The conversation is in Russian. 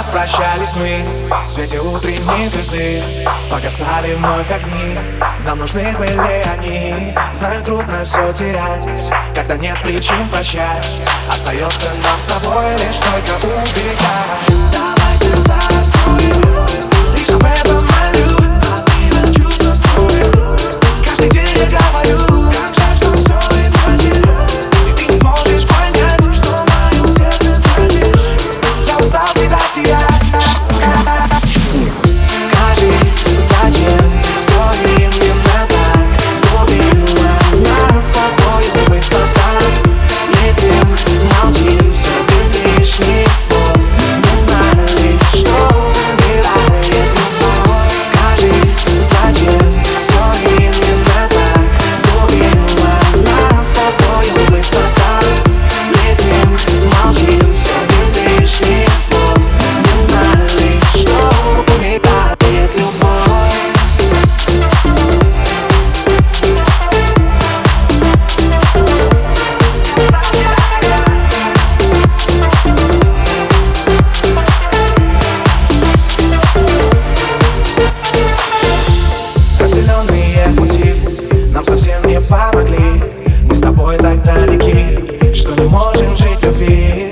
Сколько раз прощались мы. В свете утренней звезды Погасали вновь огни. Нам нужны были они. Знаю, трудно все терять Когда нет причин прощать. Остается нам с тобой лишь только убегать разные пути. Нам совсем не помогли. Мы с тобой так далеки Что не можем жить в любви.